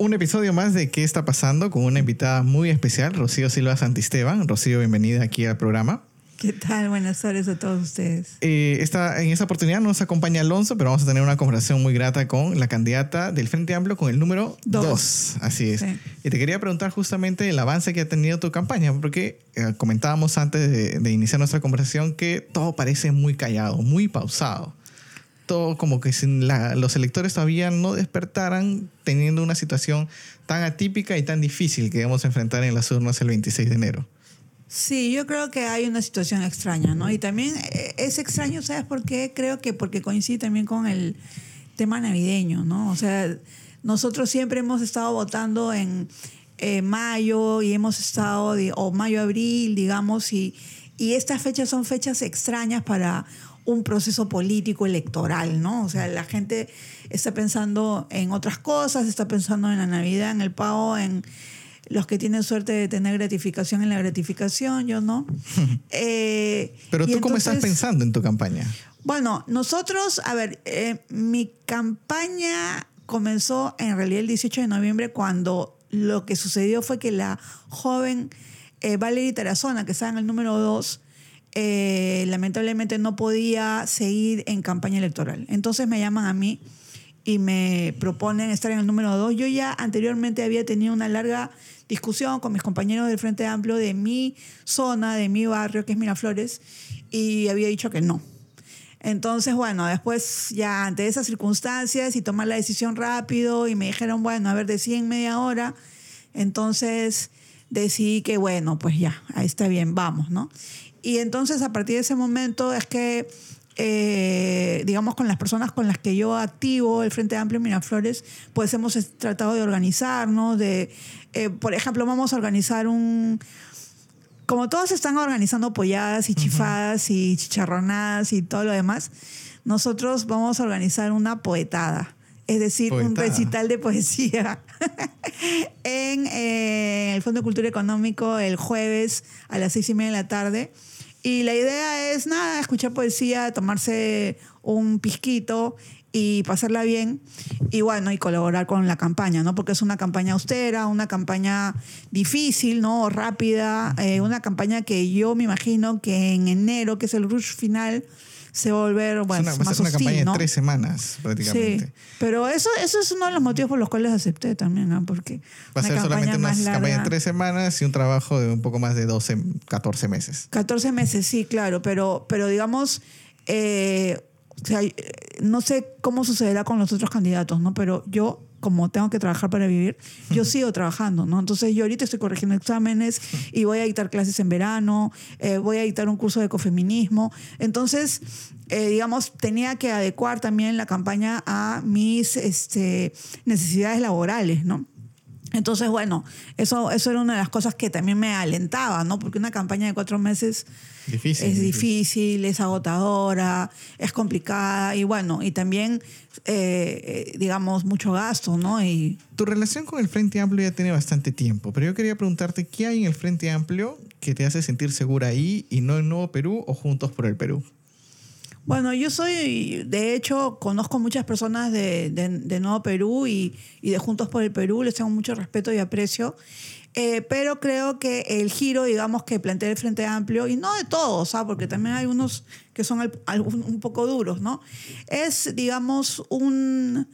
un episodio más de ¿Qué está pasando? con una invitada muy especial, Rocío Silva Santisteban. Rocío, bienvenida aquí al programa. ¿Qué tal? Buenas tardes a todos ustedes. Eh, esta, en esta oportunidad nos acompaña Alonso, pero vamos a tener una conversación muy grata con la candidata del Frente Amplio con el número 2. Así es. Y te quería preguntar justamente el avance que ha tenido tu campaña, porque eh, comentábamos antes de, de iniciar nuestra conversación que todo parece muy callado, muy pausado como que los electores todavía no despertaran teniendo una situación tan atípica y tan difícil que debemos enfrentar en las urnas el 26 de enero. Sí, yo creo que hay una situación extraña, ¿no? Y también eh, es extraño, ¿sabes por qué? Creo que porque coincide también con el tema navideño, ¿no? O sea, nosotros siempre hemos estado votando en eh, mayo y hemos estado, o mayo-abril, digamos, y, y estas fechas son fechas extrañas para un proceso político electoral, ¿no? O sea, la gente está pensando en otras cosas, está pensando en la Navidad, en el pago, en los que tienen suerte de tener gratificación en la gratificación, yo no. Eh, Pero tú cómo estás pensando en tu campaña? Bueno, nosotros, a ver, eh, mi campaña comenzó en realidad el 18 de noviembre cuando lo que sucedió fue que la joven eh, Valerie Tarazona, que estaba en el número 2, eh, lamentablemente no podía seguir en campaña electoral. Entonces me llaman a mí y me proponen estar en el número dos. Yo ya anteriormente había tenido una larga discusión con mis compañeros del Frente Amplio de mi zona, de mi barrio, que es Miraflores, y había dicho que no. Entonces, bueno, después ya ante esas circunstancias y tomar la decisión rápido y me dijeron, bueno, a ver, de en media hora. Entonces decidí que, bueno, pues ya, ahí está bien, vamos, ¿no? Y entonces a partir de ese momento es que, eh, digamos, con las personas con las que yo activo el Frente Amplio Miraflores, pues hemos tratado de organizarnos, de, eh, por ejemplo, vamos a organizar un... Como todos están organizando polladas y chifadas y chicharronadas y todo lo demás, nosotros vamos a organizar una poetada es decir, un recital de poesía en eh, el Fondo de Cultura Económico el jueves a las seis y media de la tarde. Y la idea es, nada, escuchar poesía, tomarse un pisquito y pasarla bien y bueno, y colaborar con la campaña, ¿no? Porque es una campaña austera, una campaña difícil, ¿no? Rápida, eh, una campaña que yo me imagino que en enero, que es el rush final, se va a volver bueno, es una, más una campaña de tres semanas prácticamente. Sí, pero eso, eso es uno de los motivos por los cuales acepté también, ¿no? Porque va a ser solamente una campaña de tres semanas y un trabajo de un poco más de 12, 14 meses. 14 meses, sí, claro, pero, pero digamos, eh, no sé cómo sucederá con los otros candidatos, ¿no? Pero yo como tengo que trabajar para vivir, yo sigo trabajando, ¿no? Entonces yo ahorita estoy corrigiendo exámenes y voy a dictar clases en verano, eh, voy a dictar un curso de ecofeminismo. Entonces, eh, digamos, tenía que adecuar también la campaña a mis este, necesidades laborales, ¿no? Entonces, bueno, eso, eso era una de las cosas que también me alentaba, ¿no? Porque una campaña de cuatro meses es difícil, es agotadora, es complicada y bueno, y también, eh, digamos, mucho gasto, ¿no? Y... Tu relación con el Frente Amplio ya tiene bastante tiempo, pero yo quería preguntarte, ¿qué hay en el Frente Amplio que te hace sentir segura ahí y no en Nuevo Perú o Juntos por el Perú? Bueno, yo soy, de hecho, conozco muchas personas de, de, Nuevo Perú y, y, de Juntos por el Perú, les tengo mucho respeto y aprecio, eh, pero creo que el giro, digamos, que plantea el Frente Amplio, y no de todos, ¿ah? porque también hay unos que son un poco duros, ¿no? Es, digamos, un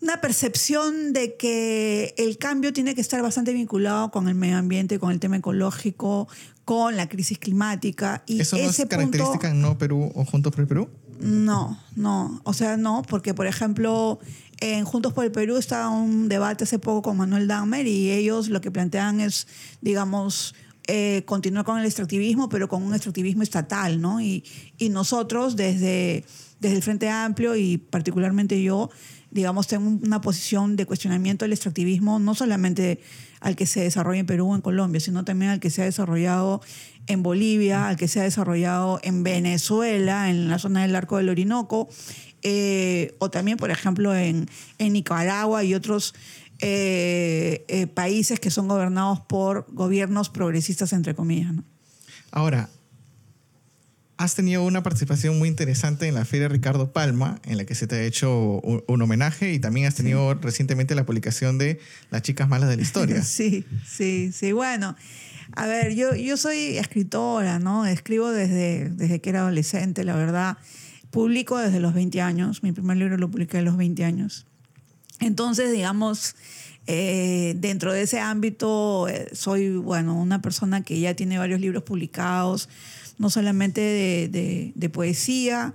una percepción de que el cambio tiene que estar bastante vinculado con el medio ambiente, con el tema ecológico, con la crisis climática. Y ¿Eso no es característica en No Perú o Juntos por el Perú? No, no. O sea, no, porque por ejemplo, en Juntos por el Perú estaba un debate hace poco con Manuel Dahmer y ellos lo que plantean es, digamos, eh, continuar con el extractivismo, pero con un extractivismo estatal, ¿no? Y, y nosotros desde, desde el Frente Amplio y particularmente yo, digamos, tengo una posición de cuestionamiento del extractivismo, no solamente al que se desarrolla en Perú o en Colombia, sino también al que se ha desarrollado en Bolivia, al que se ha desarrollado en Venezuela, en la zona del arco del Orinoco, eh, o también, por ejemplo, en, Nicaragua y otros eh, eh, países que son gobernados por gobiernos progresistas, entre comillas. Ahora, has tenido una participación muy interesante en la Feria Ricardo Palma, en la que se te ha hecho un, homenaje y también has tenido recientemente la publicación de Las chicas malas de la historia. sí, sí, sí. Bueno, a ver, yo, yo soy escritora, ¿no? Escribo desde, desde que era adolescente, la verdad. Publico desde los 20 años. Mi primer libro lo publiqué a los 20 años. Entonces, digamos, eh, dentro de ese ámbito eh, soy, bueno, una persona que ya tiene varios libros publicados, no solamente de, de, poesía,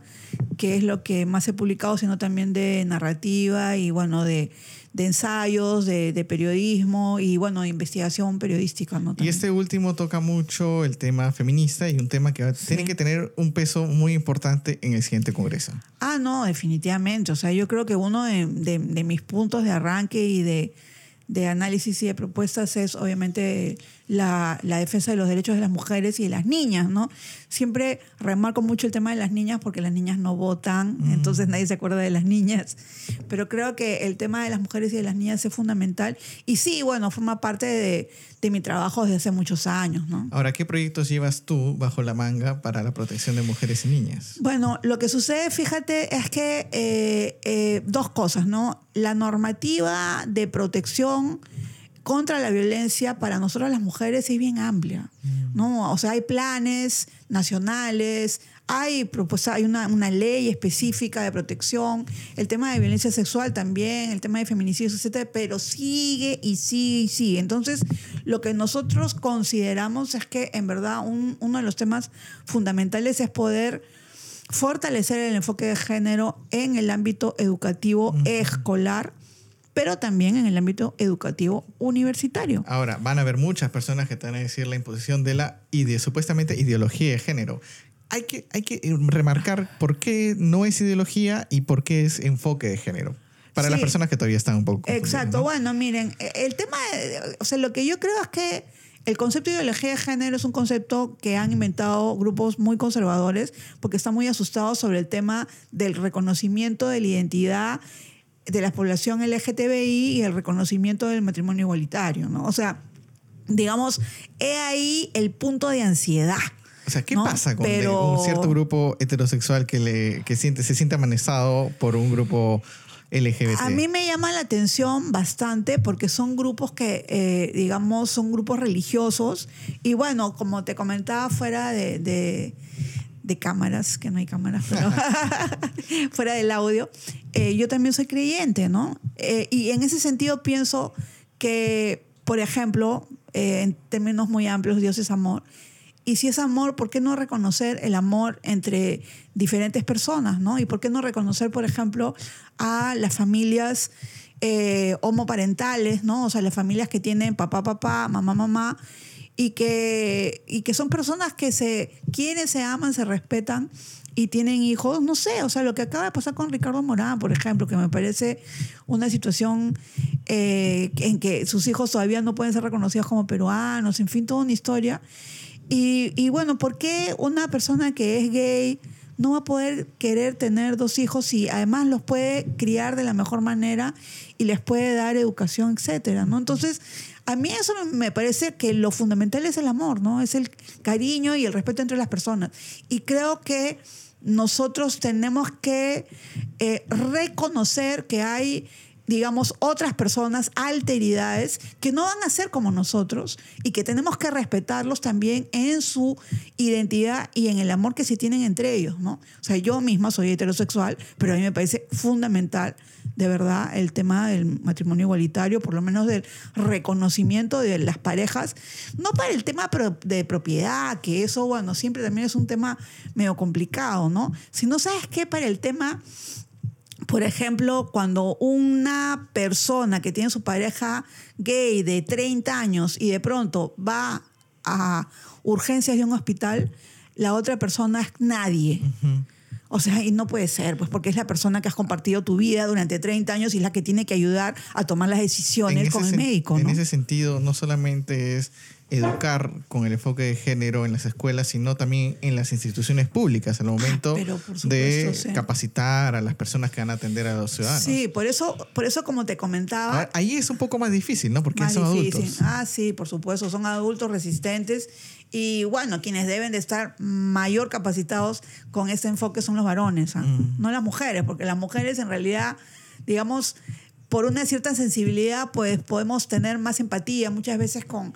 que es lo que más he publicado, sino también de narrativa y, bueno, de, de ensayos, de, periodismo y, bueno, de investigación periodística. ¿no? Y este último toca mucho el tema feminista y un tema que tiene que tener un peso muy importante en el siguiente Congreso. Ah, no, definitivamente. O sea, yo creo que uno de mis puntos de arranque y de de análisis y de propuestas es obviamente la, defensa de los derechos de las mujeres y de las niñas, ¿no? Siempre remarco mucho el tema de las niñas porque las niñas no votan, mm. entonces nadie se acuerda de las niñas, pero creo que el tema de las mujeres y de las niñas es fundamental y sí, bueno, forma parte de, de mi trabajo desde hace muchos años, ¿no? Ahora, ¿qué proyectos llevas tú bajo la manga para la protección de mujeres y niñas? Bueno, lo que sucede, fíjate, es que eh, eh, dos cosas, ¿no? La normativa de protección contra la violencia para nosotros las mujeres es bien amplia, mm. ¿no? O sea, hay planes nacionales, hay, hay una, una, ley específica de protección, el tema de violencia sexual también, el tema de feminicidios, etcétera, pero sigue y sigue y sigue. Entonces, lo que nosotros consideramos es que en verdad uno de los temas fundamentales es poder fortalecer el enfoque de género en el ámbito educativo escolar pero también en el ámbito educativo universitario. Ahora, van a haber muchas personas que te van a decir la imposición de la ide supuestamente ideología de género. Hay que, hay que remarcar por qué no es ideología y por qué es enfoque de género. Para las personas que todavía están un poco. Exacto. Bueno, miren, el tema, o sea, lo que yo creo es que el concepto de ideología de género es un concepto que han inventado grupos muy conservadores porque están muy asustados sobre el tema del reconocimiento de la identidad de la población LGTBI y el reconocimiento del matrimonio igualitario, ¿no? O sea, digamos, he ahí el punto de ansiedad. O sea, ¿qué pasa con un cierto grupo heterosexual que, le, que siente, se siente amenazado por un grupo LGBT? A mí me llama la atención bastante porque son grupos que, eh, digamos, son grupos religiosos. Y bueno, como te comentaba fuera de de cámaras, que no hay cámaras, pero fuera del audio, eh, yo también soy creyente, ¿no? Eh, y en ese sentido pienso que, por ejemplo, eh, en términos muy amplios, Dios es amor. Y si es amor, ¿por qué no reconocer el amor entre diferentes personas, ¿no? Y por qué no reconocer, por ejemplo, a las familias homoparentales, ¿no? O sea, las familias que tienen papá, papá, mamá, mamá, y que, y que son personas que se quieren, se aman, se respetan y tienen hijos, no sé, o sea, lo que acaba de pasar con Ricardo Morán, por ejemplo, que me parece una situación eh, en que sus hijos todavía no pueden ser reconocidos como peruanos, en fin, toda una historia. Y, y bueno, ¿por qué una persona que es gay no va a poder querer tener dos hijos y además los puede criar de la mejor manera y les puede dar educación, etcétera, ¿no? Entonces, a mí eso me parece que lo fundamental es el amor, ¿no? Es el cariño y el respeto entre las personas. Y creo que nosotros tenemos que eh, reconocer que hay digamos, otras personas, alteridades, que no van a ser como nosotros y que tenemos que respetarlos también en su identidad y en el amor que se tienen entre ellos, ¿no? O sea, yo misma soy heterosexual, pero a mí me parece fundamental, de verdad, el tema del matrimonio igualitario, por lo menos del reconocimiento de las parejas, no para el tema de propiedad, que eso, bueno, siempre también es un tema medio complicado, ¿no? Sino, ¿sabes qué? Para el tema por ejemplo, cuando una persona que tiene su pareja gay de 30 años y de pronto va a urgencias de un hospital, la otra persona es nadie. O sea, y no puede ser, pues porque es la persona que has compartido tu vida durante 30 años y es la que tiene que ayudar a tomar las decisiones con el médico. En ese sentido, no solamente es educar con el enfoque de género en las escuelas, sino también en las instituciones públicas, al momento de capacitar a las personas que van a atender a los ciudadanos. Sí, por eso, por eso como te comentaba... ahí es un poco más difícil, ¿no? Porque son adultos. Ah, sí, por supuesto, son adultos resistentes Y bueno, quienes deben de estar mayor capacitados con ese enfoque son los varones, ¿ah? Mm. no las mujeres, porque las mujeres en realidad, digamos, por una cierta sensibilidad, pues podemos tener más empatía muchas veces con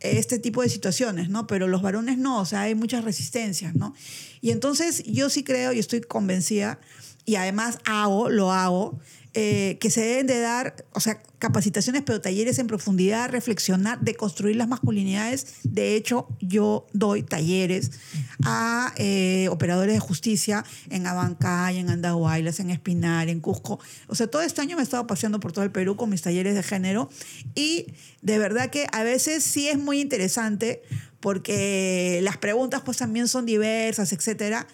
este tipo de situaciones, ¿no? Pero los varones no, o sea, hay muchas resistencias, ¿no? Y entonces yo sí creo y estoy convencida, y además hago, lo hago, eh, que se deben de dar, o sea, capacitaciones, pero talleres en profundidad, reflexionar, de construir las masculinidades. De hecho, yo doy talleres a eh, operadores de justicia en Abancay, en Andahuaylas, en Espinar, en Cusco. O sea, todo este año me he estado paseando por todo el Perú con mis talleres de género y de verdad que a veces sí es muy interesante porque las preguntas pues también son diversas, etcétera.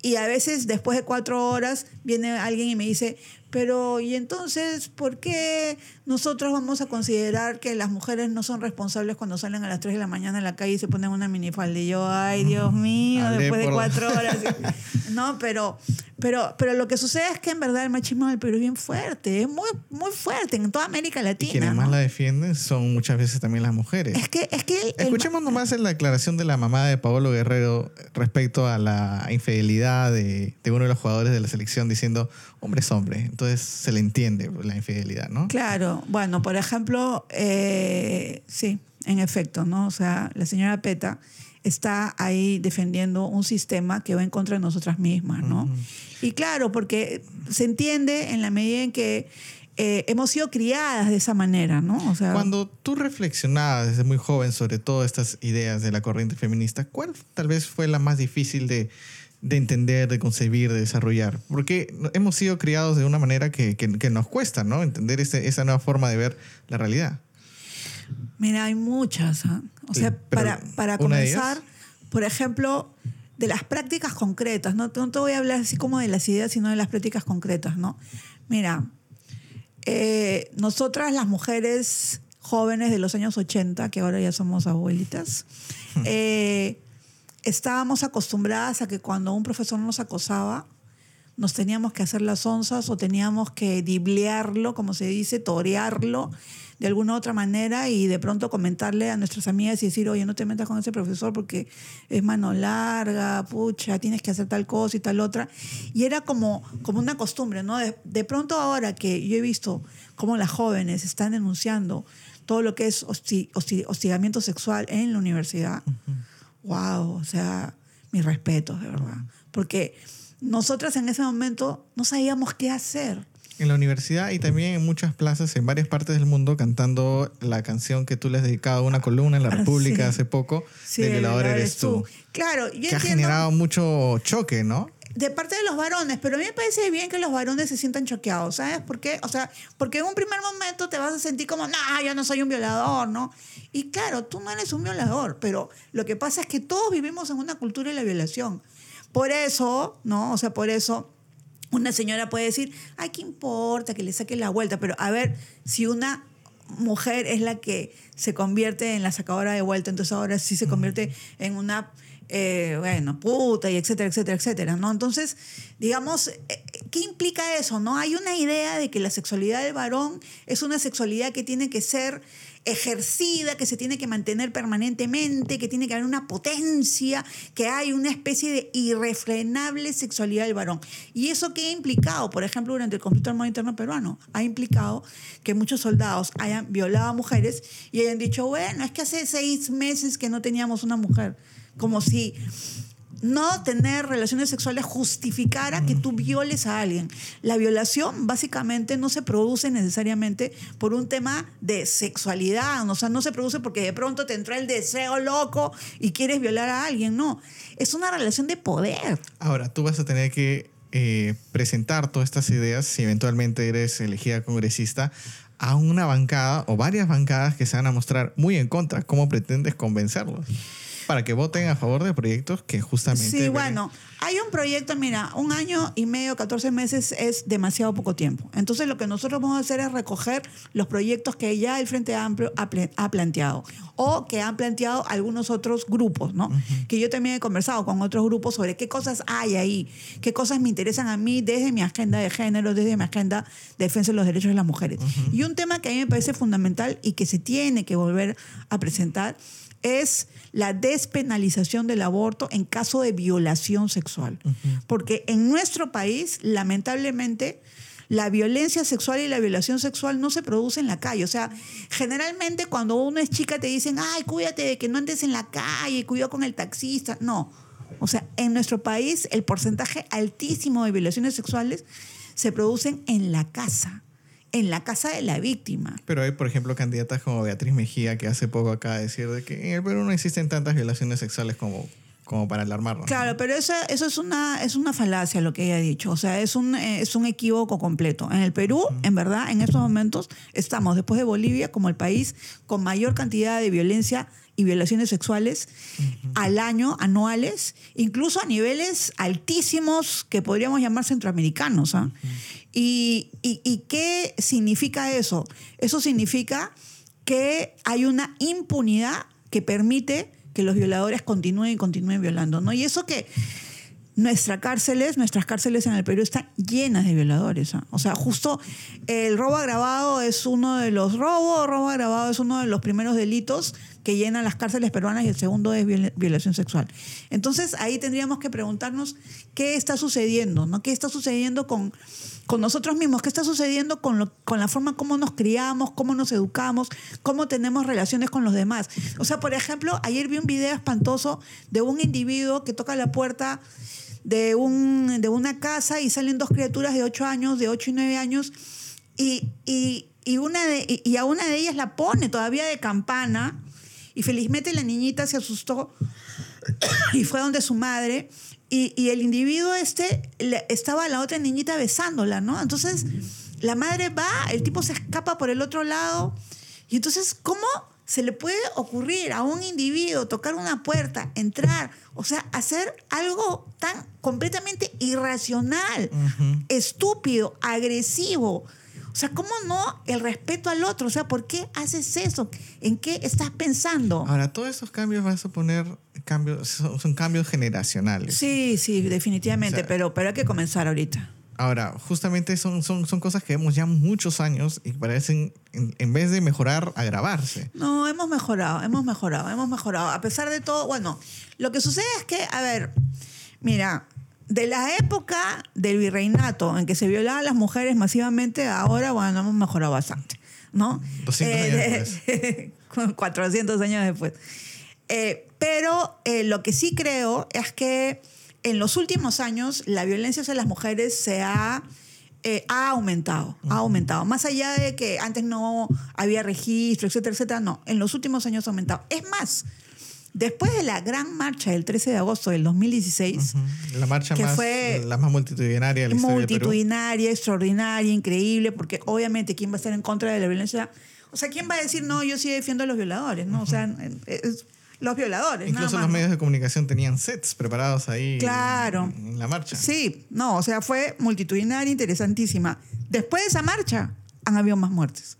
Y a veces después de cuatro horas viene alguien y me dice, pero ¿y entonces por qué nosotros vamos a considerar que las mujeres no son responsables cuando salen a las 3 de la mañana en la calle y se ponen una minifalda? Y yo, ay, Dios mío, después de cuatro horas. no, pero, pero, pero lo que sucede es que en verdad el machismo del Perú es bien fuerte, es muy, muy fuerte en toda América Y Latina. quienes más la defienden son muchas veces también las mujeres. Es que, es que el- el- Escuchemos nomás en la declaración de la mamá de Paolo Guerrero respecto a la infidelidad de, de uno de los jugadores de la selección diciendo, hombre es hombre, entonces se le entiende la infidelidad, ¿no? Claro, bueno, por ejemplo, eh, sí, en efecto, ¿no? O sea, la señora Peta está ahí defendiendo un sistema que va en contra de nosotras mismas, ¿no? Y claro, porque se entiende en la medida en que eh, hemos sido criadas de esa manera, ¿no? O sea, Cuando tú reflexionabas desde muy joven sobre todas estas ideas de la corriente feminista, ¿cuál tal vez fue la más difícil de, de entender, de concebir, de desarrollar? Porque hemos sido criados de una manera que, que- que nos cuesta, ¿no? Entender ese- esa nueva forma de ver la realidad. Mira, hay muchas. ¿ah? O sea, pero para, para comenzar, por ejemplo, de las prácticas concretas, ¿no? No te voy a hablar así como de las ideas, sino de las prácticas concretas, ¿no? Mira, eh, nosotras las mujeres jóvenes de los años 80, que ahora ya somos abuelitas, eh, estábamos acostumbradas a que cuando un profesor nos acosaba, nos teníamos que hacer las onzas o teníamos que diblearlo, como se dice, torearlo de alguna otra manera y de pronto comentarle a nuestras amigas y decir, oye, no te metas con ese profesor porque es mano larga, pucha, tienes que hacer tal cosa y tal otra. Y era como, como una costumbre, ¿no? De, pronto ahora que yo he visto cómo las jóvenes están denunciando todo lo que es hosti- hosti- hostigamiento sexual en la universidad, wow, o sea, mis respetos, de verdad. Porque nosotras en ese momento no sabíamos qué hacer. En la universidad y también en muchas plazas en varias partes del mundo cantando la canción que tú le has dedicado a una columna en la Ah, República sí. hace poco, Sí, de violador eres tú. Claro, yo Que ha entiendo generado mucho choque, ¿no? De parte de los varones, pero a mí me parece bien que los varones se sientan choqueados, ¿sabes? ¿Por qué? O sea, porque en un primer momento te vas a sentir como, no, yo no soy un violador, ¿no? Y claro, tú no eres un violador, pero lo que pasa es que todos vivimos en una cultura de la violación. Por eso, ¿no? O sea, por eso una señora puede decir, ay, ¿qué importa que le saque la vuelta? Pero a ver, si una mujer es la que se convierte en la sacadora de vuelta, entonces ahora sí se convierte en una, eh, bueno, puta y etcétera, etcétera, etcétera, ¿no? Entonces, digamos, eh, ¿qué implica eso, no? Hay una idea de que la sexualidad del varón es una sexualidad que tiene que ser ejercida, que se tiene que mantener permanentemente, que tiene que haber una potencia, que hay una especie de irrefrenable sexualidad del varón. ¿Y eso qué ha implicado? Por ejemplo, durante el conflicto armado interno peruano, ha implicado que muchos soldados hayan violado a mujeres y hayan dicho, bueno, es que hace seis meses que no teníamos una mujer. Como si no tener relaciones sexuales justificara que tú violes a alguien. La violación básicamente no se produce necesariamente por un tema de sexualidad, o sea, no se produce porque de pronto te entró el deseo loco y quieres violar a alguien, no. Es una relación de poder. Ahora, tú vas a tener que eh, presentar todas estas ideas, si eventualmente eres elegida congresista, a una bancada o varias bancadas que se van a mostrar muy en contra. ¿Cómo pretendes convencerlos? Para que voten a favor de proyectos que justamente... Sí, bueno, hay un proyecto, mira, un año y medio, 14 meses es demasiado poco tiempo. Entonces lo que nosotros vamos a hacer es recoger los proyectos que ya el Frente Amplio ha, ha planteado o que han planteado algunos otros grupos, ¿no? Que yo también he conversado con otros grupos sobre qué cosas hay ahí, qué cosas me interesan a mí desde mi agenda de género, desde mi agenda de defensa de los derechos de las mujeres. Y un tema que a mí me parece fundamental y que se tiene que volver a presentar es la despenalización del aborto en caso de violación sexual. Porque en nuestro país, lamentablemente, la violencia sexual y la violación sexual no se produce en la calle. O sea, generalmente cuando uno es chica te dicen, ay, cuídate de que no andes en la calle, cuidado con el taxista. No. O sea, en nuestro país el porcentaje altísimo de violaciones sexuales se producen en la casa en la casa de la víctima. Pero hay, por ejemplo, candidatas como Beatriz Mejía, que hace poco acaba de decir de que en el Perú no existen tantas violaciones sexuales como como para alarmarnos. Claro, pero eso, eso es, una, es una falacia lo que ella ha dicho. O sea, es un, eh, es un equívoco completo. En el Perú, en verdad, en estos momentos estamos, después de Bolivia, como el país con mayor cantidad de violencia y violaciones sexuales al año, anuales, incluso a niveles altísimos que podríamos llamar centroamericanos. ¿ah? y, y qué significa eso? Eso significa que hay una impunidad que permite que los violadores continúen y continúen violando, ¿no? Y eso que nuestras cárceles, nuestras cárceles en el Perú están llenas de violadores. ¿ah? O sea, justo el robo agravado es uno de los robos, robo agravado es uno de los primeros delitos que llenan las cárceles peruanas y el segundo es violación sexual. Entonces ahí tendríamos que preguntarnos qué está sucediendo, ¿no? ¿Qué está sucediendo con, con nosotros mismos? ¿Qué está sucediendo con, lo, con la forma como nos criamos, cómo nos educamos, cómo tenemos relaciones con los demás? O sea, por ejemplo, ayer vi un video espantoso de un individuo que toca la puerta de, un, de una casa y salen dos criaturas de 8 años, de 8 y 9 años, y, y, una de, y a una de ellas la pone todavía de campana, y felizmente la niñita se asustó y fue donde su madre, y, y el individuo este estaba la otra niñita besándola, ¿no? Entonces la madre va, el tipo se escapa por el otro lado, y entonces, ¿cómo? se le puede ocurrir a un individuo tocar una puerta, entrar, o sea, hacer algo tan completamente irracional, estúpido, agresivo. O sea, ¿cómo no el respeto al otro? O sea, ¿por qué haces eso? ¿En qué estás pensando? Ahora, todos esos cambios van a suponer cambios, son, cambios generacionales. Sí, sí, definitivamente, pero, pero hay que comenzar ahorita. Ahora, justamente son, son, son cosas que vemos ya muchos años y parecen, en, vez de mejorar, agravarse. No, hemos mejorado, hemos mejorado, hemos mejorado. A pesar de todo, bueno, lo que sucede es que, a ver, mira, de la época del virreinato en que se violaban las mujeres masivamente, ahora, bueno, hemos mejorado bastante, ¿no? 200 años después. 400 años después. Eh, pero eh, lo que sí creo es que en los últimos años la violencia hacia las mujeres se ha, eh, ha aumentado, ha aumentado. Más allá de que antes no había registro, etcétera, etcétera, no, en los últimos años ha aumentado. Es más, después de la gran marcha del 13 de agosto del 2016, la marcha más, fue la más multitudinaria de la historia Multitudinaria, extraordinaria, increíble, porque obviamente quién va a estar en contra de la violencia, o sea, quién va a decir, no, yo sí defiendo a los violadores, ¿no? O sea, es, los violadores. Incluso los medios de comunicación tenían sets preparados ahí claro. en, la marcha. Sí, no, o sea, fue multitudinaria, interesantísima. Después de esa marcha han habido más muertes.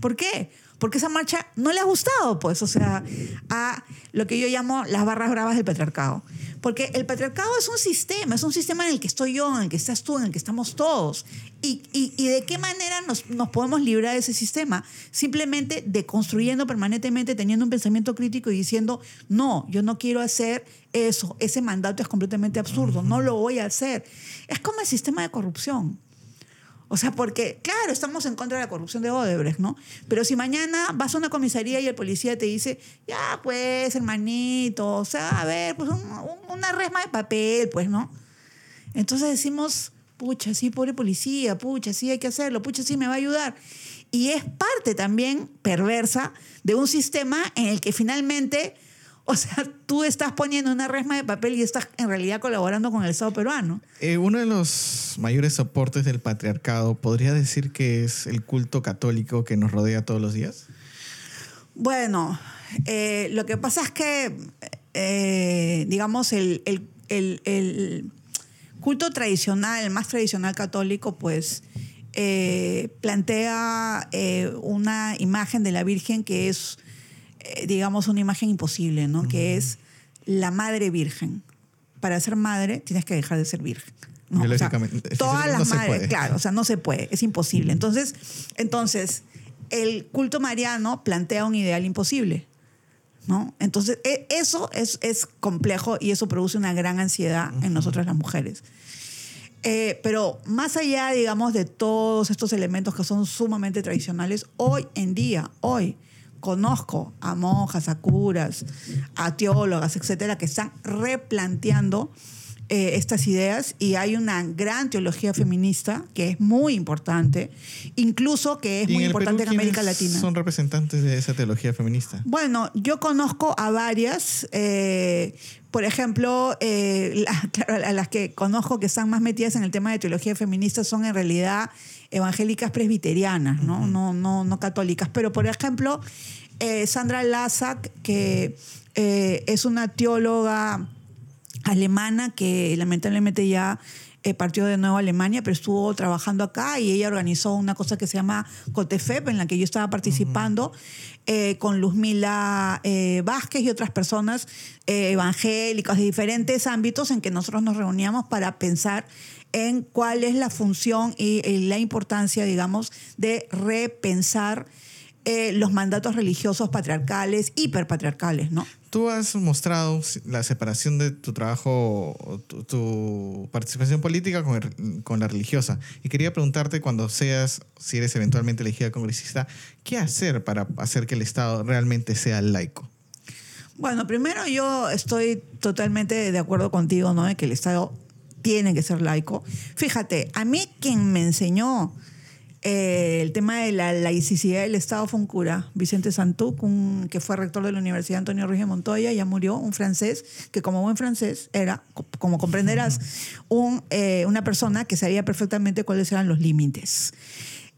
¿Por qué? Porque esa marcha no le ha gustado, pues, o sea, a lo que yo llamo las barras bravas del patriarcado. Porque el patriarcado es un sistema, es un sistema en el que estoy yo, en el que estás tú, en el que estamos todos. ¿Y, y, de qué manera nos, nos, podemos librar de ese sistema? Simplemente deconstruyendo permanentemente, teniendo un pensamiento crítico y diciendo, no, yo no quiero hacer eso, ese mandato es completamente absurdo, no lo voy a hacer. Es como el sistema de corrupción. O sea, porque, claro, estamos en contra de la corrupción de Odebrecht, ¿no? Pero si mañana vas a una comisaría y el policía te dice, ya, pues, hermanito, o sea, a ver, pues una resma de papel, pues, ¿no? Entonces decimos, pucha, sí, pobre policía, pucha, sí, hay que hacerlo, pucha, sí, me va a ayudar. Y es parte también perversa de un sistema en el que finalmente o sea, tú estás poniendo una resma de papel y estás en realidad colaborando con el Estado peruano. Eh, uno de los mayores soportes del patriarcado, ¿podría decir que es el culto católico que nos rodea todos los días? Bueno, eh, lo que pasa es que, eh, digamos, el, culto tradicional, el más tradicional católico, pues plantea una imagen de la Virgen que es digamos, una imagen imposible, ¿no? Que es la madre virgen. Para ser madre tienes que dejar de ser virgen. ¿no? todas las madres, claro, o sea, no se puede, es imposible. Entonces, entonces, el culto mariano plantea un ideal imposible. ¿no? Entonces, e, eso es, es complejo y eso produce una gran ansiedad en nosotras las mujeres. Eh, pero más allá, digamos, de todos estos elementos que son sumamente tradicionales, hoy en día, hoy, conozco a monjas, a curas, a teólogas, etcétera, que están replanteando eh, estas ideas y hay una gran teología feminista que es muy importante, incluso que es muy importante en América Latina. ¿Son representantes de esa teología feminista? Bueno, yo conozco a varias. Eh, por ejemplo, eh, a las que conozco que están más metidas en el tema de teología feminista son en realidad evangélicas presbiterianas, ¿no? no, no, no católicas. Pero, por ejemplo, Sandra Lazak, que es una teóloga alemana que lamentablemente ya eh, partió de nuevo a Alemania, pero estuvo trabajando acá y ella organizó una cosa que se llama COTEFEP, en la que yo estaba participando eh, con Luzmila eh, Vázquez y otras personas evangélicas de diferentes ámbitos en que nosotros nos reuníamos para pensar en cuál es la función y la importancia, digamos, de repensar eh, los mandatos religiosos patriarcales, hiperpatriarcales, ¿no? Tú has mostrado la separación de tu trabajo, tu, participación política con, con, la religiosa. Y quería preguntarte, cuando seas, si eres eventualmente elegida congresista, ¿qué hacer para hacer que el Estado realmente sea laico? Bueno, primero yo estoy totalmente de acuerdo contigo, ¿no? De que el Estado tiene que ser laico. Fíjate, a mí quien me enseñó eh, el tema de la laicidad del Estado fue un cura, Vicente Santuc, que fue rector de la Universidad Antonio Ruiz de Montoya, ya murió, un francés, que como buen francés era, como comprenderás, un, eh, una persona que sabía perfectamente cuáles eran los límites.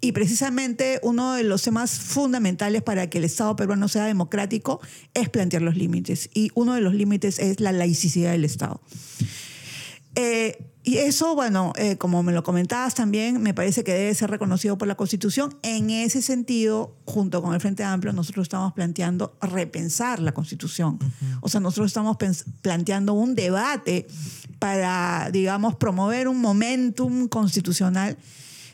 Y precisamente uno de los temas fundamentales para que el Estado peruano sea democrático es plantear los límites. Y uno de los límites es la laicidad del Estado. Eh, y eso, bueno, eh, como me lo comentabas también, me parece que debe ser reconocido por la Constitución. En ese sentido, junto con el Frente Amplio, nosotros estamos planteando repensar la Constitución. O sea, nosotros estamos planteando un debate para, digamos, promover un momentum constitucional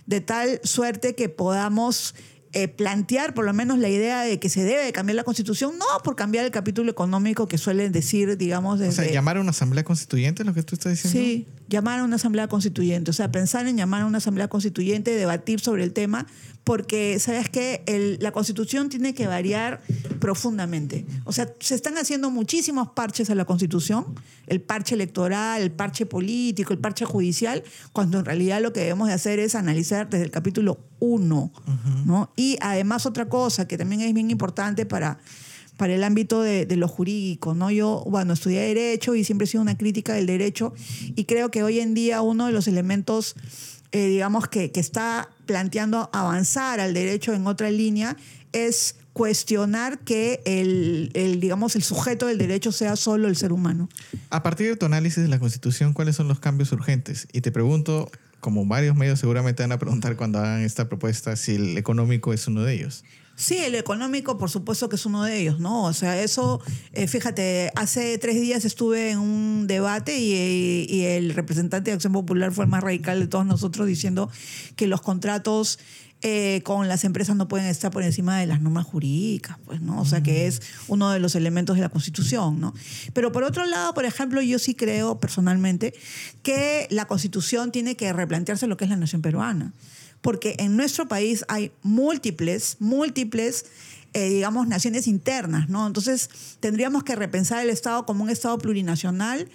de tal suerte que podamos eh, plantear por lo menos la idea de que se debe cambiar la constitución, no por cambiar el capítulo económico que suelen decir, digamos, desde... O sea, llamar a una asamblea constituyente, lo que tú estás diciendo. Sí, llamar a una asamblea constituyente, o sea, pensar en llamar a una asamblea constituyente, debatir sobre el tema, porque, ¿sabes qué? la constitución tiene que variar profundamente. O sea, se están haciendo muchísimos parches a la constitución, el parche electoral, el parche político, el parche judicial, cuando en realidad lo que debemos de hacer es analizar desde el capítulo 1, ¿no? Y además otra cosa que también es bien importante para para el ámbito de, lo jurídico, ¿no? Yo, bueno, estudié Derecho y siempre he sido una crítica del derecho y creo que hoy en día uno de los elementos, eh, digamos, que, que está planteando avanzar al derecho en otra línea es cuestionar que el, el, digamos, el sujeto del derecho sea solo el ser humano. A partir de tu análisis de la Constitución, ¿cuáles son los cambios urgentes? Y te pregunto, como varios medios seguramente van a preguntar cuando hagan esta propuesta, si el económico es uno de ellos. Sí, el económico, por supuesto que es uno de ellos, ¿no? O sea, eso, eh, fíjate, hace tres días estuve en un debate y, el representante de Acción Popular fue el más radical de todos nosotros diciendo que los contratos eh, con las empresas no pueden estar por encima de las normas jurídicas, pues, ¿no? O sea, que es uno de los elementos de la Constitución, ¿no? Pero por otro lado, por ejemplo, yo sí creo personalmente que la Constitución tiene que replantearse lo que es la nación peruana porque en nuestro país hay múltiples, múltiples, eh, digamos, naciones internas, ¿no? Entonces tendríamos que repensar el Estado como un Estado plurinacional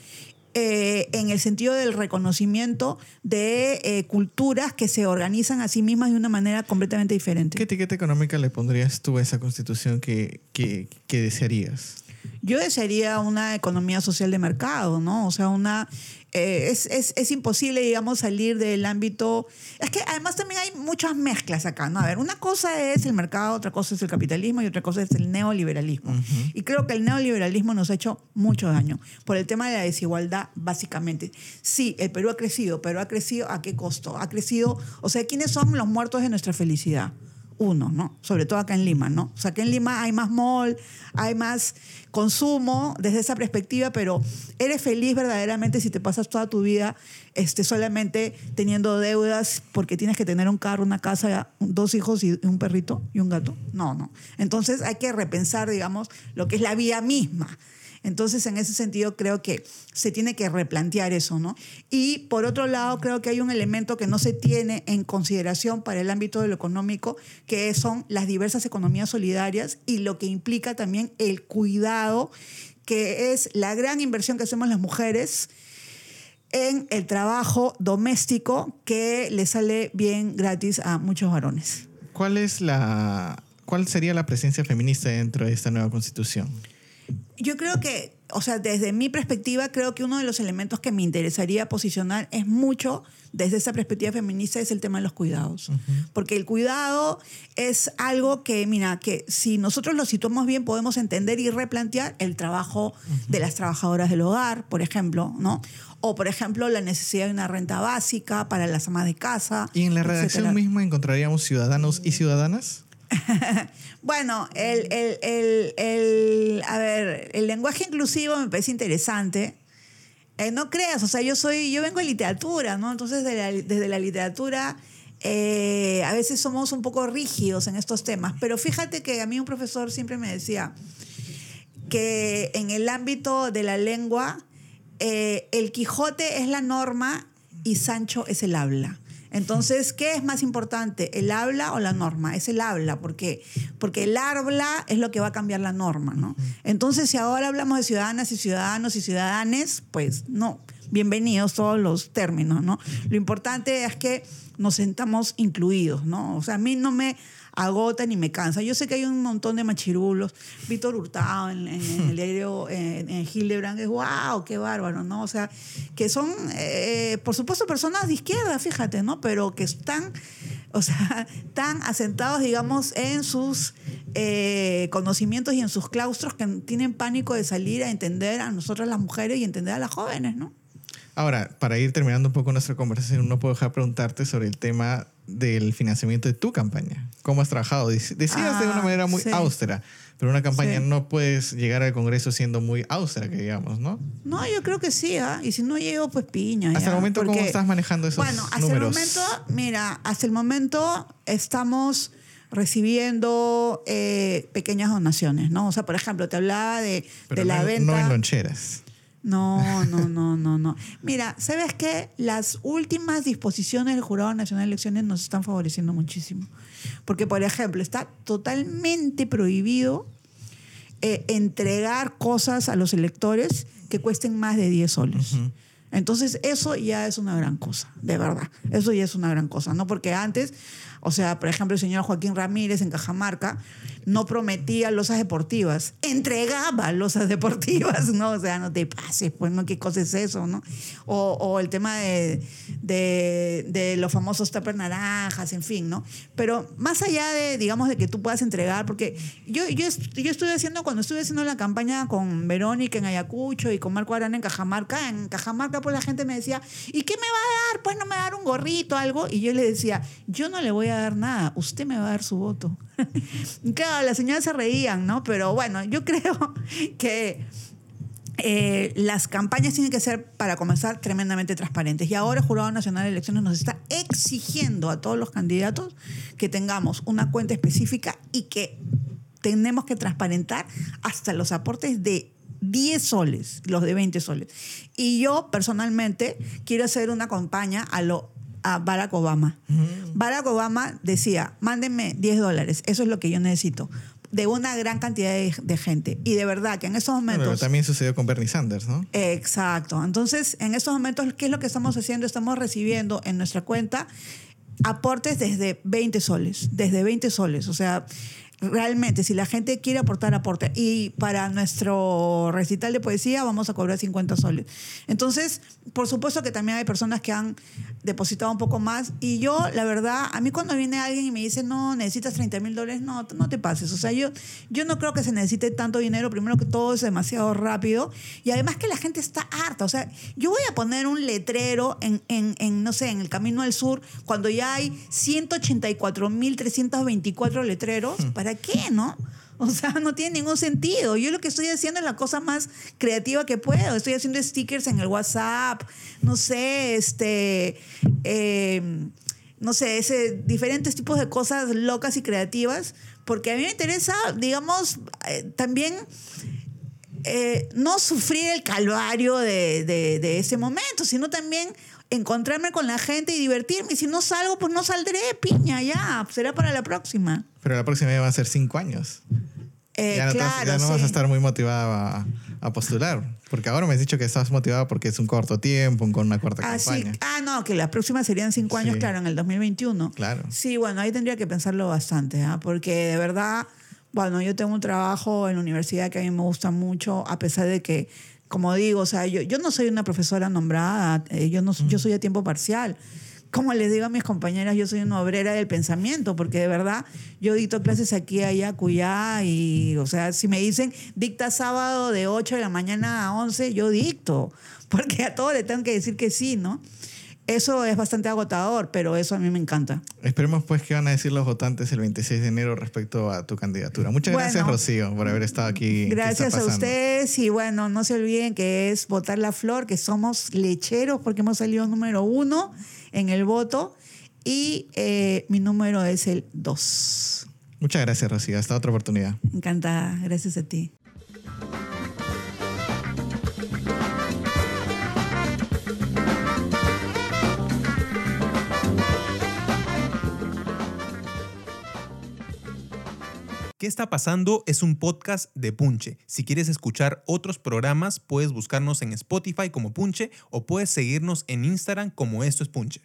eh, en el sentido del reconocimiento de eh, culturas que se organizan a sí mismas de una manera completamente diferente. ¿Qué etiqueta económica le pondrías tú a esa constitución que, que, que desearías? Yo desearía una economía social de mercado, ¿no? O sea, una eh, es, es, es, imposible, digamos, salir del ámbito... Es que además también hay muchas mezclas acá, ¿no? A ver, una cosa es el mercado, otra cosa es el capitalismo y otra cosa es el neoliberalismo. Y creo que el neoliberalismo nos ha hecho mucho daño por el tema de la desigualdad, básicamente. Sí, el Perú ha crecido, pero ha crecido a qué costo? Ha crecido, o sea, ¿quiénes son los muertos de nuestra felicidad? Uno, ¿no? Sobre todo acá en Lima, ¿no? O sea, acá en Lima hay más mall, hay más consumo desde esa perspectiva, pero eres feliz verdaderamente si te pasas toda tu vida este, solamente teniendo deudas porque tienes que tener un carro, una casa, dos hijos y un perrito y un gato. No, no. Entonces hay que repensar, digamos, lo que es la vida misma. Entonces, en ese sentido, creo que se tiene que replantear eso, ¿no? Y por otro lado, creo que hay un elemento que no se tiene en consideración para el ámbito de lo económico, que son las diversas economías solidarias y lo que implica también el cuidado, que es la gran inversión que hacemos las mujeres en el trabajo doméstico que le sale bien gratis a muchos varones. ¿Cuál es la cuál sería la presencia feminista dentro de esta nueva constitución? Yo creo que, o sea, desde mi perspectiva, creo que uno de los elementos que me interesaría posicionar es mucho, desde esa perspectiva feminista, es el tema de los cuidados. Porque el cuidado es algo que, mira, que si nosotros lo situamos bien, podemos entender y replantear el trabajo de las trabajadoras del hogar, por ejemplo, ¿no? O, por ejemplo, la necesidad de una renta básica para las amas de casa. ¿Y en la redacción misma encontraríamos ciudadanos y ciudadanas? bueno, el, el, a ver, el lenguaje inclusivo me parece interesante. Eh, no creas, o sea, yo soy, yo vengo de literatura, ¿no? Entonces, desde la literatura, eh, a veces somos un poco rígidos en estos temas. Pero fíjate que a mí un profesor siempre me decía que en el ámbito de la lengua, eh, el Quijote es la norma y Sancho es el habla. Entonces, ¿qué es más importante, el habla o la norma? Es el habla, porque porque el habla es lo que va a cambiar la norma, ¿no? Entonces, si ahora hablamos de ciudadanas y ciudadanos y ciudadanes, pues no, bienvenidos todos los términos, ¿no? Lo importante es que nos sentamos incluidos, ¿no? O sea, a mí no me agota ni me cansa. Yo sé que hay un montón de machirulos. Víctor Hurtado en, el diario en, en, Hildebrand es wow, qué bárbaro, ¿no? O sea, que son, eh, por supuesto, personas de izquierda, fíjate, ¿no? Pero que están, o sea, tan asentados, digamos, en sus eh, conocimientos y en sus claustros que tienen pánico de salir a entender a nosotras las mujeres y entender a las jóvenes, ¿no? Ahora, para ir terminando un poco nuestra conversación, no puedo dejar preguntarte sobre el tema del financiamiento de tu campaña. ¿Cómo has trabajado? Decías de una ah, manera muy austera, pero una campaña no puedes llegar al Congreso siendo muy austera, que digamos, ¿no? No, yo creo que sí, ¿ah? y si no llego, pues piña. Hasta el momento, ¿cómo estás manejando esos números? Bueno, hasta el momento, mira, hasta el momento estamos recibiendo eh, pequeñas donaciones, ¿no? O sea, por ejemplo, te hablaba de, de la venta... No en loncheras. No, no, no, no, no. Mira, ¿sabes qué? Las últimas disposiciones del Jurado Nacional de Elecciones nos están favoreciendo muchísimo. Porque, por ejemplo, está totalmente prohibido eh, entregar cosas a los electores que cuesten más de 10 soles. Entonces, eso ya es una gran cosa, de verdad. Eso ya es una gran cosa, ¿no? Porque antes o sea, por ejemplo, el señor Joaquín Ramírez en Cajamarca no prometía losas deportivas, entregaba losas deportivas, ¿no? O sea, no te pases, pues, ¿no? ¿Qué cosa es eso, no? O, el tema de, de, los famosos tupper naranjas, en fin, ¿no? Pero más allá de, digamos, de que tú puedas entregar, porque yo, yo, yo estuve haciendo, cuando estuve haciendo la campaña con Verónica en Ayacucho y con Marco Arana en Cajamarca, en Cajamarca, pues la gente me decía, ¿y qué me va a dar? Pues no me va a dar un gorrito, algo. Y yo le decía, yo no le voy a dar nada, usted me va a dar su voto. claro, las señoras se reían, ¿no? Pero bueno, yo creo que eh, las campañas tienen que ser, para comenzar, tremendamente transparentes. Y ahora el Jurado Nacional de Elecciones nos está exigiendo a todos los candidatos que tengamos una cuenta específica y que tenemos que transparentar hasta los aportes de 10 soles, los de 20 soles. Y yo personalmente quiero hacer una campaña a lo a Barack Obama. Barack Obama decía, mándenme 10 dólares, eso es lo que yo necesito de una gran cantidad de, gente. Y de verdad que en esos momentos... Pero también sucedió con Bernie Sanders, ¿no? Exacto. Entonces, en estos momentos, ¿qué es lo que estamos haciendo? Estamos recibiendo en nuestra cuenta aportes desde 20 soles, desde 20 soles. O sea, realmente, si la gente quiere aportar, aporte. Y para nuestro recital de poesía vamos a cobrar 50 soles. Entonces, por supuesto que también hay personas que han depositado un poco más. Y yo, la verdad, a mí cuando viene alguien y me dice, no, necesitas 30 mil dólares, no, no te pases. O sea, yo, yo no creo que se necesite tanto dinero. Primero que todo es demasiado rápido. Y además que la gente está harta. O sea, yo voy a poner un letrero en, en, en no sé, en el Camino al Sur, cuando ya hay 184 mil 324 letreros. ¿Para qué, no? O sea, no tiene ningún sentido. Yo lo que estoy haciendo es la cosa más creativa que puedo. Estoy haciendo stickers en el WhatsApp, no sé, este, em, no sé, ese, diferentes tipos de cosas locas y creativas, porque a mí me interesa, digamos, eh, también eh, no sufrir el calvario de, ese momento, sino también encontrarme con la gente y divertirme. Si no salgo, pues no saldré, piña, ya, será para la próxima. Pero la próxima ya va a ser cinco años. Eh, ya no, ya no vas a estar muy motivada a, postular. Porque ahora me has dicho que estás motivada porque es un corto tiempo, con una cuarta ah, campaña. Ah, no, que la próxima serían cinco años, claro, en el 2021. Claro. Sí, bueno, ahí tendría que pensarlo bastante, ¿ah? porque de verdad, bueno, yo tengo un trabajo en la universidad que a mí me gusta mucho, a pesar de que como digo, o sea, yo, yo no soy una profesora nombrada, eh, yo, no, yo soy a tiempo parcial. Como les digo a mis compañeras, yo soy una obrera del pensamiento, porque de verdad yo dicto clases aquí, allá, cuyá, y, o sea, si me dicen dicta sábado de 8 de la mañana a 11, yo dicto, porque a todo le tengo que decir que sí, ¿no? Eso es bastante agotador, pero eso a mí me encanta. Esperemos pues qué van a decir los votantes el 26 de enero respecto a tu candidatura. Muchas gracias, Rocío, por haber estado aquí. Gracias a ustedes y bueno, no se olviden que es votar la flor, que somos lecheros porque hemos salido número uno en el voto y eh, mi número es el 2. Muchas gracias, Rocío. Hasta otra oportunidad. Encantada. Gracias a ti. ¿Qué está pasando? Es un podcast de Punche. Si quieres escuchar otros programas, puedes buscarnos en Spotify como Punche o puedes seguirnos en Instagram como Esto es Punche.